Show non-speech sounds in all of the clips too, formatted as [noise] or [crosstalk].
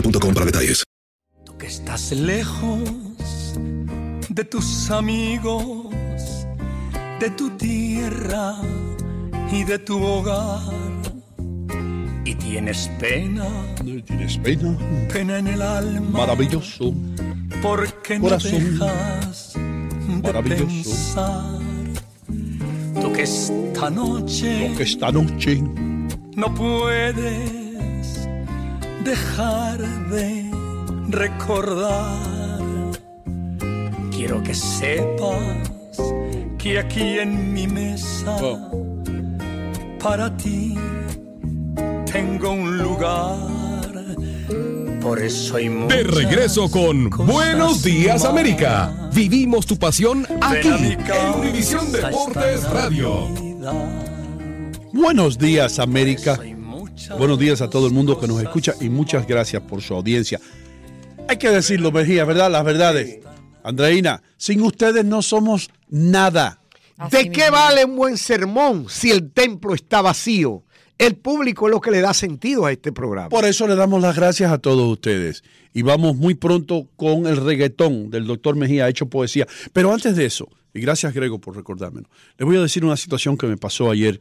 boostmobile.com para detalles. Tú que estás lejos de tus amigos, de tu tierra y de tu hogar. Y tienes pena, Tienes pena, pena en el alma. maravilloso. Porque Corazón. no dejas de Maravilloso. pensar. Tú que esta noche Que esta noche no puedes dejar de recordar. Quiero que sepas que aquí en mi mesa para ti tengo un lugar. Por eso hay De regreso con Buenos Días más. América. Vivimos tu pasión aquí en Univisión Deportes Radio. Buenos días, América. Buenos días a todo el mundo que nos escucha y muchas gracias por su audiencia. Hay que decirlo, Mejía, ¿verdad? Las verdades. Andreina, sin ustedes no somos nada. ¿De qué vale un buen sermón si el templo está vacío? El público es lo que le da sentido a este programa. Por eso le damos las gracias a todos ustedes. Y vamos muy pronto con el reggaetón del doctor Mejía, hecho poesía. Pero antes de eso, y gracias Grego por recordármelo, les voy a decir una situación que me pasó ayer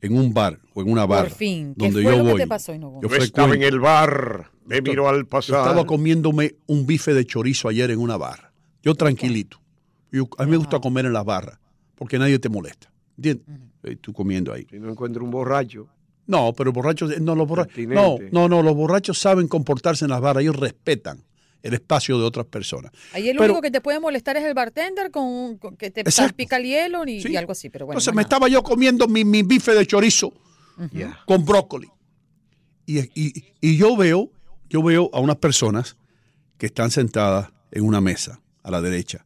en un bar o en una bar Por fin. ¿Qué donde fue yo lo que voy. te pasó, Hinojo? Yo Yo estaba en el bar, me Yo miró al Yo pasar. estaba comiéndome un bife de chorizo ayer en una barra. Yo tranquilito. Yo- a mí me gusta comer en las barras porque nadie te molesta. ¿Entiendes? Eh, Tú comiendo ahí. Si no encuentro un borracho. No, pero borrachos, no, los borrachos, no, no, no, los borrachos saben comportarse en las barras, ellos respetan el espacio de otras personas. Ahí el Pero- único que te puede molestar es el bartender con, con que te salpica el hielo y, Sí. y algo así. Pero bueno, Entonces me nada. estaba yo comiendo mi, mi bife de chorizo con brócoli. Y, y- y yo veo, yo veo a unas personas que están sentadas en una mesa a la derecha.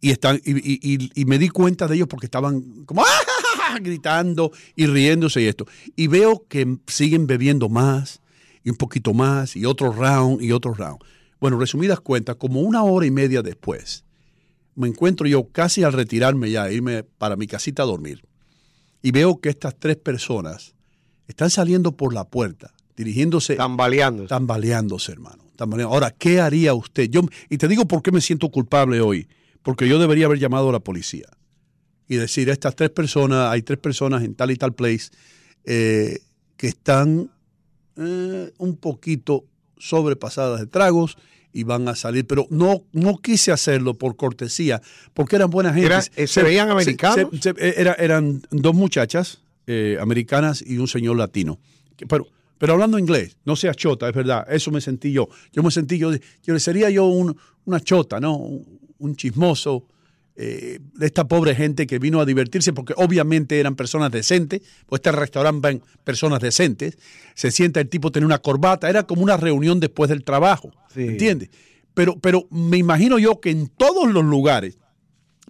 Y están, y, y- y- y me di cuenta de ellos porque estaban como [laughs] ¡ah! gritando y riéndose y esto. Y veo que siguen bebiendo más y un poquito más y otro round y otro round. Bueno, resumidas cuentas, como una hora y media después, me encuentro yo casi al retirarme ya, irme para mi casita a dormir. Y veo que estas tres personas están saliendo por la puerta, dirigiéndose. Tambaleándose. Tambaleándose, hermano. tambaleando. Ahora, ¿qué haría usted? Yo, y te digo por qué me siento culpable hoy. Porque yo debería haber llamado a la policía y decir, estas tres personas, hay tres personas en tal y tal place eh, que están eh, un poquito sobrepasadas de tragos y van a salir, pero no, no quise hacerlo por cortesía, porque eran buenas gente. Era- eh, ¿se veían americanos? era- eran dos muchachas eh, americanas y un señor latino. Pero, Pero hablando inglés, no sea chota, es verdad, eso me sentí yo. Yo me sentí yo, yo sería yo un- una chota, ¿no? Un, un chismoso eh, de esta pobre gente que vino a divertirse, porque obviamente eran personas decentes, pues este restaurante van personas decentes. Se sienta el tipo tener una corbata, era como una reunión después del trabajo, ¿entiendes? Pero, pero me imagino yo que en todos los lugares,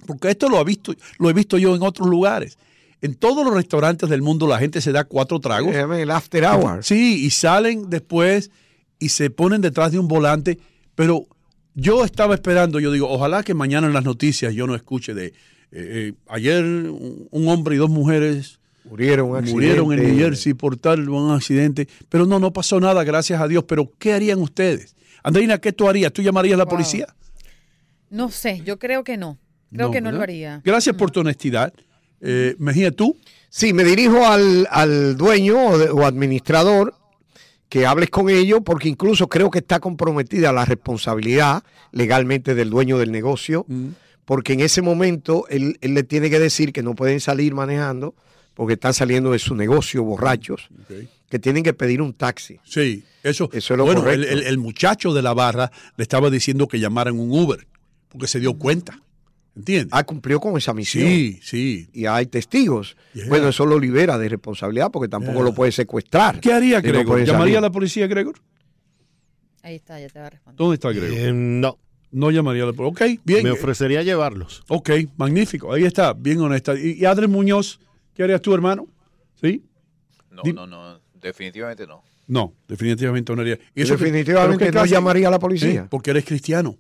porque esto lo, ha visto, lo he visto yo en otros lugares. En todos los restaurantes del mundo la gente se da cuatro tragos. El after hour. Sí, y salen después y se ponen detrás de un volante. Pero yo estaba esperando, yo digo, ojalá que mañana en las noticias yo no escuche de... eh, eh, ayer un hombre y dos mujeres Murieron, un murieron en. New Jersey por tal un accidente. Pero no, no pasó nada, gracias a Dios. Pero ¿qué harían ustedes? Andreina, ¿qué tú harías? ¿Tú llamarías a la Wow. policía? No sé, yo creo que no. Creo que no lo haría. Gracias por tu honestidad. Eh, Mejía, ¿tú? Sí, me dirijo al, al dueño o, de- o administrador que hables con ellos porque incluso creo que está comprometida la responsabilidad legalmente del dueño del negocio porque en ese momento él, él le tiene que decir que no pueden salir manejando porque están saliendo de su negocio borrachos, que tienen que pedir un taxi. Sí, eso, Eso es lo bueno, el, correcto. el- el muchacho de la barra le estaba diciendo que llamaran un Uber, porque se dio cuenta. ¿Entiendes? Ah, cumplió con esa misión. Sí, sí. Y hay testigos. Yeah. Bueno, eso lo libera de responsabilidad porque tampoco Yeah. lo puede secuestrar. ¿Qué haría no Gregor? ¿Llamaría a la policía, Gregor? Ahí está, ya te va a responder. ¿Dónde está Gregor? Eh, no. No llamaría a la policía. Ok, bien. Me ofrecería llevarlos. Ok, magnífico. Ahí está, bien honesta. ¿Y, y Adrián Muñoz, qué harías tú, hermano? ¿Sí? No, Di- no, no, definitivamente no. No, definitivamente no haría. Y eso que- definitivamente ¿qué no llamaría a la policía. Sí, porque eres cristiano.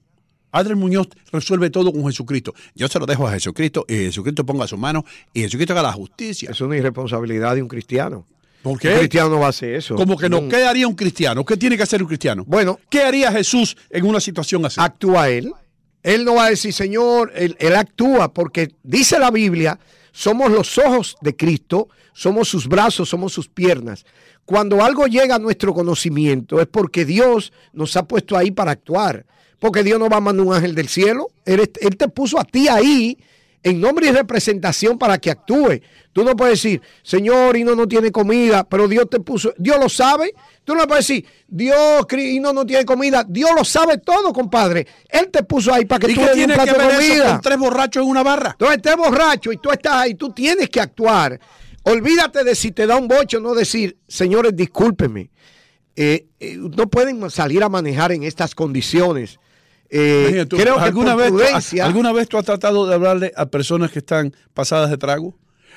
Adrián Muñoz resuelve todo con Jesucristo. Yo se lo dejo a Jesucristo y Jesucristo ponga su mano y Jesucristo haga la justicia. Es una irresponsabilidad de un cristiano. ¿Por Un qué? cristiano no va a hacer eso. Como que no. No. ¿Qué haría un cristiano? ¿Qué tiene que hacer un cristiano? Bueno, ¿Qué haría Jesús en una situación así? actúa él. Él no va a decir, Señor, él, él actúa porque dice la Biblia, somos los ojos de Cristo, somos sus brazos, somos sus piernas. Cuando algo llega a nuestro conocimiento es porque Dios nos ha puesto ahí para actuar. Porque Dios no va a mandar un ángel del cielo. Él, él te puso a ti ahí en nombre y representación para que actúe. Tú no puedes decir, Señor, Hino no tiene comida, pero Dios te puso, Dios lo sabe. Tú no puedes decir, Dios, Hino no tiene comida. Dios lo sabe todo, compadre. Él te puso ahí para que ¿Y tú le des un que plato de ver eso comida. con tres borrachos en una barra? Entonces estés borracho y tú estás ahí, tú tienes que actuar. Olvídate de si te da un bocho, no decir, señores, discúlpeme. Eh, eh, no pueden salir a manejar en estas condiciones. Eh, tú, creo que ¿alguna, vez, ¿Alguna vez tú has tratado de hablarle a personas que están pasadas de trago?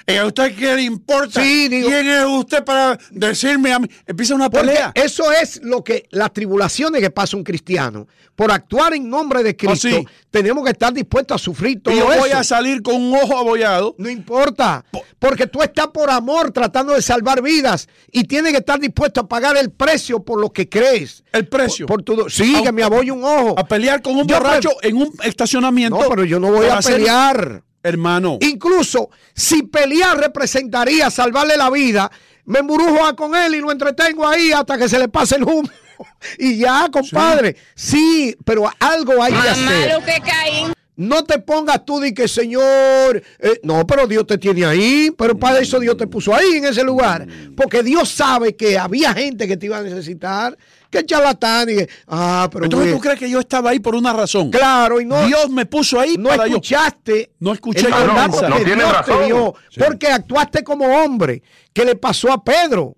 ¿Y a usted qué le importa? Sí, digo- ¿Quién es usted para decirme a mí? Empieza una pelea. eso es lo que las tribulaciones que pasa un cristiano. Por actuar en nombre de Cristo, sí. tenemos que estar dispuestos a sufrir todo Y yo voy a salir con un ojo abollado. No importa, porque tú estás por amor tratando de salvar vidas y tienes que estar dispuesto a pagar el precio por lo que crees. El precio. Por, por tu- sí, que me abolle un ojo. A pelear con un Yo borracho en un estacionamiento. No, pero yo no voy a pelear. Hermano. Incluso si pelear representaría salvarle la vida, me embrujo a con él y lo entretengo ahí hasta que se le pase el humo. [laughs] Y ya, compadre. Sí, pero algo hay que hacer. que caen. No te pongas tú de que, Señor, eh, no, pero Dios te tiene ahí, pero para eso Dios te puso ahí en ese lugar, porque Dios sabe que había gente que te iba a necesitar, que charlatán y que, ah, pero Entonces güey, tú crees que yo estaba ahí por una razón. claro, y no, Dios me puso ahí no para yo. escuchaste No escuché nada. que Dios te dio, porque actuaste como hombre. ¿Qué le pasó a Pedro?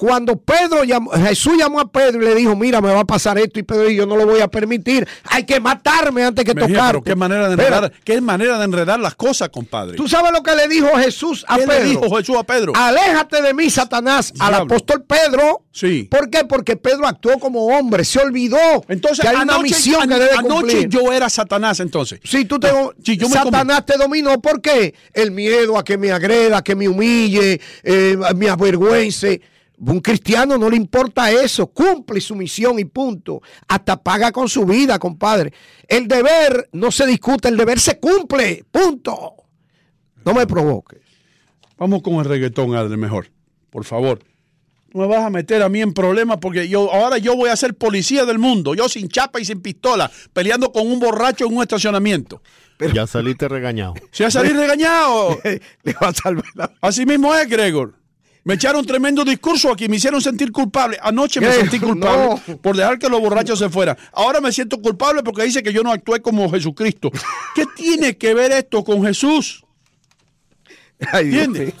Cuando Pedro llamó, Jesús llamó a Pedro y le dijo, mira, me va a pasar esto, y Pedro dijo, yo no lo voy a permitir, hay que matarme antes que tocar. pero qué manera de enredar, qué manera de enredar las cosas, compadre. ¿Tú sabes lo que le dijo Jesús a ¿Qué Pedro? le dijo Jesús a Pedro? Aléjate de mí, Satanás, al apóstol Pedro. Sí. ¿Por qué? Porque Pedro actuó como hombre, se olvidó Entonces, que hay una anoche- misión que debe anoche cumplir. yo era Satanás entonces. Si tú te, Sí, yo Satanás te dominó, ¿por qué? El miedo a que me agreda, que me humille, eh, me avergüence. Un cristiano no le importa eso, cumple su misión y punto. Hasta paga con su vida, compadre. El deber no se discute, el deber se cumple, punto. No me provoques. Vamos con el reggaetón, Adre, mejor. Por favor. No me vas a meter a mí en problemas porque yo ahora yo voy a ser policía del mundo. Yo sin chapa y sin pistola, peleando con un borracho en un estacionamiento. ya saliste regañado. Si a salir regañado. [laughs] Le va a salvar la Así mismo es, Gregor. Me echaron tremendo discurso aquí, me hicieron sentir culpable. Anoche me ¿Qué? sentí [laughs] culpable por dejar que los borrachos se fueran. Ahora me siento culpable porque dice que yo no actué como Jesucristo. ¿Qué [laughs] tiene que ver esto con Jesús? ¿Entiendes?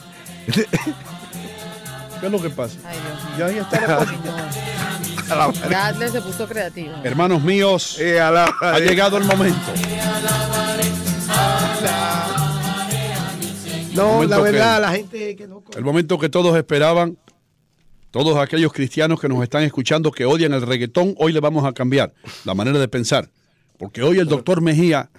¿Qué es lo que pasa? Ay, Dios mío. Ya ahí está la. Ya Adler se puso creativo. Hermanos míos, Eh, a la- ha llegado el momento. No, la verdad, que- la gente que no. El momento que todos esperaban, todos aquellos cristianos que nos están escuchando que odian el reggaetón, hoy le vamos a cambiar la manera de pensar. Porque hoy el doctor Mejía,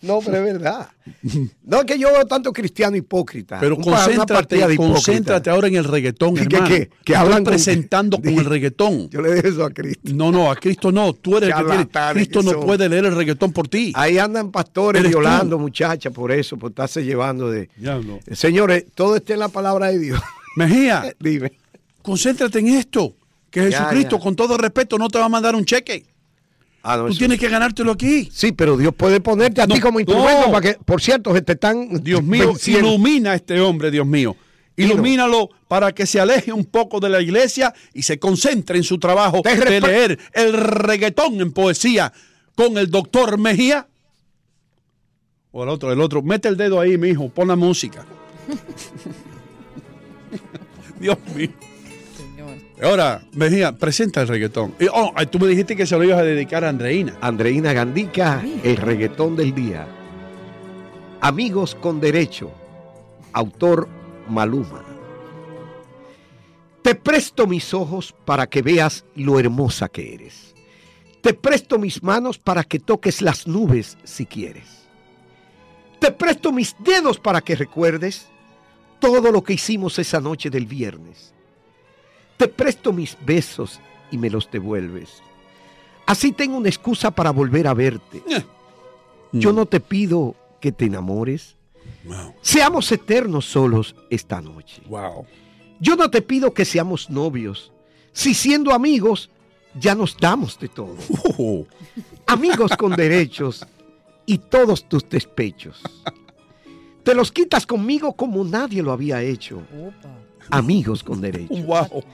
No, pero es verdad. [laughs] No es que yo veo tanto cristiano hipócrita. pero concéntrate, de hipócritas. concéntrate ahora en el reggaetón, ¿Qué, hermano. qué, qué? Que hablan con- presentando con el [laughs] reggaetón. Yo le dejo eso a Cristo. No, no, a Cristo no. Tú eres el que tiene. Cristo no puede leer el reggaetón por ti. Ahí andan pastores Eres violando muchachas por eso, por estarse llevando de. Diablo. Señores, todo está en la palabra de Dios. [laughs] Mejía, Dime. concéntrate en esto. Que Ya, Jesucristo, ya. con todo respeto, no te va a mandar un cheque. Ah, no, Tú tienes que ganártelo aquí. Sí, pero Dios puede ponerte a ti como instrumento no. para que, por cierto, te están. Dios mío, venciendo. ilumina a este hombre, Dios mío. Ilumínalo para que se aleje un poco de la iglesia y se concentre en su trabajo de leer el reggaetón en poesía con el doctor Mejía. O el otro, el otro. Mete el dedo ahí, mi hijo, pon la música. [laughs] Dios mío. Ahora, Mejía, presenta el reggaetón. Y, oh, tú me dijiste que se lo ibas a dedicar a Andreina. Andreina Gandica, el reggaetón del día. Amigos con derecho. Autor Maluma. Te presto mis ojos para que veas lo hermosa que eres. Te presto mis manos para que toques las nubes si quieres. Te presto mis dedos para que recuerdes todo lo que hicimos esa noche del viernes. Te presto mis besos y me los devuelves. Así tengo una excusa para volver a verte. Yo no te pido que te enamores. Wow. Seamos eternos solos esta noche. Wow. Yo no te pido que seamos novios. Si siendo amigos, ya nos damos de todo. Oh, Amigos con derechos y todos tus despechos. [laughs] Te los quitas conmigo como nadie lo había hecho. Amigos con derechos. wow.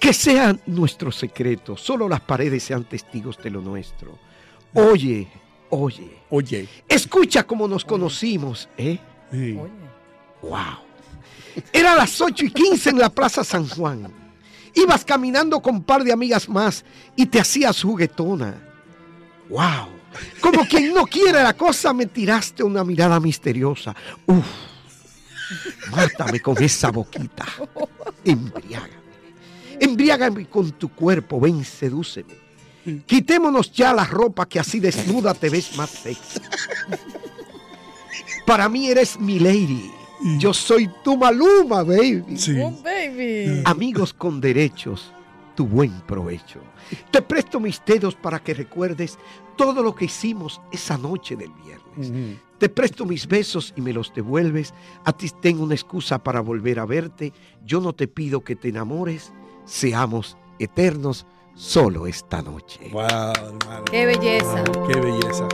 Que sean nuestros secretos, solo las paredes sean testigos de lo nuestro. Oye, oye, Oye. escucha cómo nos conocimos, ¿eh? Sí. Oye. ¡Wow! Era las 8 y 15 en la Plaza San Juan. Ibas caminando con un par de amigas más y te hacías juguetona. ¡Wow! Como quien no quiere la cosa, me tiraste una mirada misteriosa. ¡Uf! Mátame con esa boquita. Embriágame. Embriágame con tu cuerpo, ven, sedúceme. Quitémonos ya la ropa que así desnuda te ves más sexy. Para mí eres mi lady. Yo soy tu maluma, baby. Sí. Oh, baby. Amigos con derechos, tu buen provecho. Te presto mis dedos para que recuerdes todo lo que hicimos esa noche del viernes. Te presto mis besos y me los devuelves. A ti tengo una excusa para volver a verte. Yo no te pido que te enamores. Seamos eternos solo esta noche. Wow, hermano. Qué belleza. Qué belleza.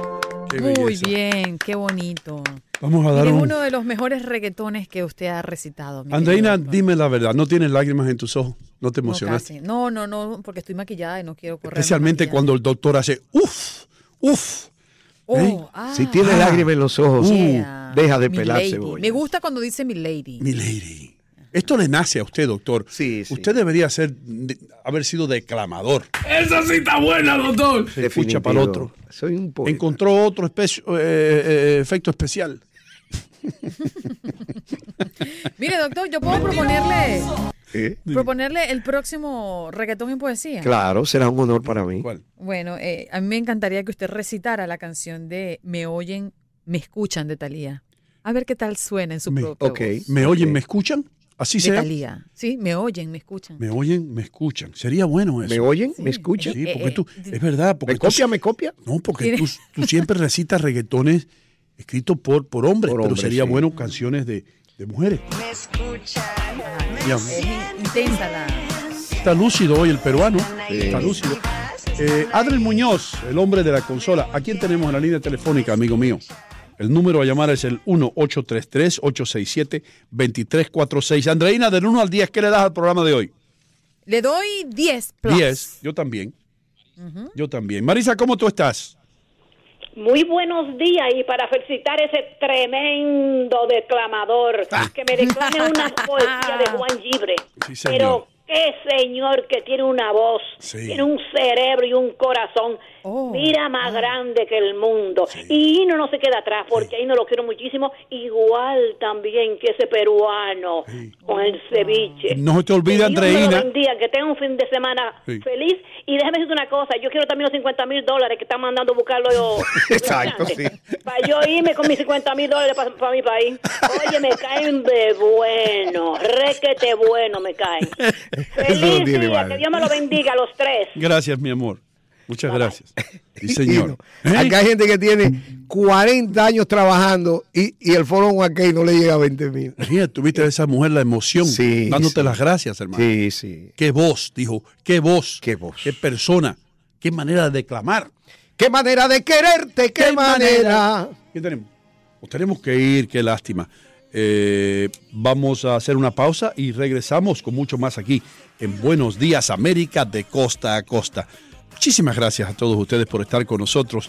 Qué Muy belleza. bien, qué bonito. Vamos a dar un... uno de los mejores reggaetones que usted ha recitado. Andreina, dime la verdad. ¿No tienes lágrimas en tus ojos? ¿No te emocionaste? no, no, no, porque estoy maquillada y no quiero correr. Especialmente cuando el doctor hace uff, uff. Oh, ¿Eh? ah, Si tiene Ah. lágrimas en los ojos, yeah. deja de Mi pelar lady. cebolla. Me gusta cuando dice mi lady. Mi lady. Esto le nace a usted, doctor. Sí, sí. Usted debería ser, de- haber sido declamador. Esa sí está buena, doctor. Se escucha para el otro. Soy un poeta. Encontró otro espe- eh, eh, efecto especial. [laughs] Mire, doctor, yo puedo proponerle, ¿Eh? proponerle el próximo reggaetón en poesía. Claro, será un honor para mí. ¿Cuál? Bueno, eh, a mí me encantaría que usted recitara la canción de Me oyen, me escuchan de Talía. A ver qué tal suena en su Me- propia voz. ¿Me oyen, me escuchan? Así sea. Talía. Sí, me oyen, me escuchan. Me oyen, me escuchan. Sería bueno eso. ¿Me oyen? Sí. ¿Me escuchan? Sí, Eh, porque eh, tú, eh, es verdad, porque ¿Me tú- copia? ¿Me copia? no, porque tú, tú siempre recitas reggaetones escritos por, por hombres, Por pero sería sí. bueno canciones de, de mujeres. Ya, Es in- intensa la... está lúcido hoy el peruano, Sí. está lúcido. Eh, Adriel Muñoz, el hombre de la consola. ¿A quién tenemos en la línea telefónica, amigo mío? El número a llamar es el 1-833-867-2346. Andreina, del 1 al 10, ¿qué le das al programa de hoy? Le doy 10 plus. 10, yo también. Yo también. Marisa, ¿cómo tú estás? Muy buenos días y para felicitar a ese tremendo declamador que me declame una poesía de Juan Libre. Sí, señor. Pero qué señor que tiene una voz, Sí. tiene un cerebro y un corazón. Mira más grande que el mundo. Y Hino no se queda atrás porque ahí no lo quiero muchísimo. Igual también que ese peruano con el ceviche. No se te lo Andreina. que tenga un fin de semana Sí. feliz. Y déjame decirte una cosa, yo quiero también los 50 mil dólares que están mandando a buscarlo yo. [laughs] Exacto, sí. Para yo irme con mis 50 mil dólares para mi país. Oye, me caen de bueno, requete bueno me caen. [laughs] Eso no Feliz tiene día, madre. que Dios me lo bendiga a los tres. Gracias, mi amor. Muchas gracias. [laughs] Sí, señor. ¿Eh? Acá hay gente que tiene 40 años trabajando y, y el foro aquí no le llega a 20 mil. Mira, tuviste a esa mujer la emoción, Sí, dándote sí. las gracias, hermano. Sí, sí. Qué voz, dijo. Qué voz. Qué voz. Qué persona. Qué manera de declamar. Qué manera de quererte, qué, manera. ¿Qué tenemos? Nos tenemos que ir, qué lástima. Eh, vamos a hacer una pausa y regresamos con mucho más aquí en Buenos Días América de costa a costa. Muchísimas gracias a todos ustedes por estar con nosotros.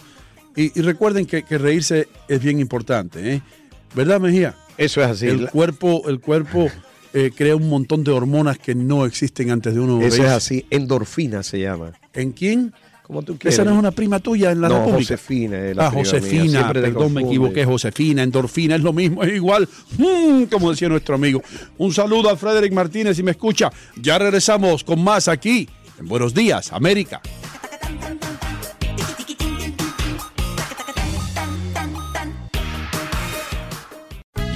Y, y recuerden que, que reírse es bien importante, ¿eh? ¿Verdad, Mejía? Eso es así. El cuerpo, el cuerpo [laughs] eh, crea un montón de hormonas que no existen antes de uno Eso es así. Endorfina se llama. ¿En quién? Como tú quieras. Esa no es una prima tuya en la No, República. Josefina es la ah. Josefina, perdón, me equivoqué. Josefina, endorfina, es lo mismo, es igual. Mm, como decía nuestro amigo. Un saludo a Frederick Martínez, si me escucha. Ya regresamos con más aquí en Buenos Días, América.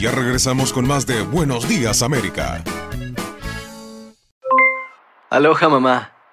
Ya regresamos con más de Buenos Días América. Aloha mamá,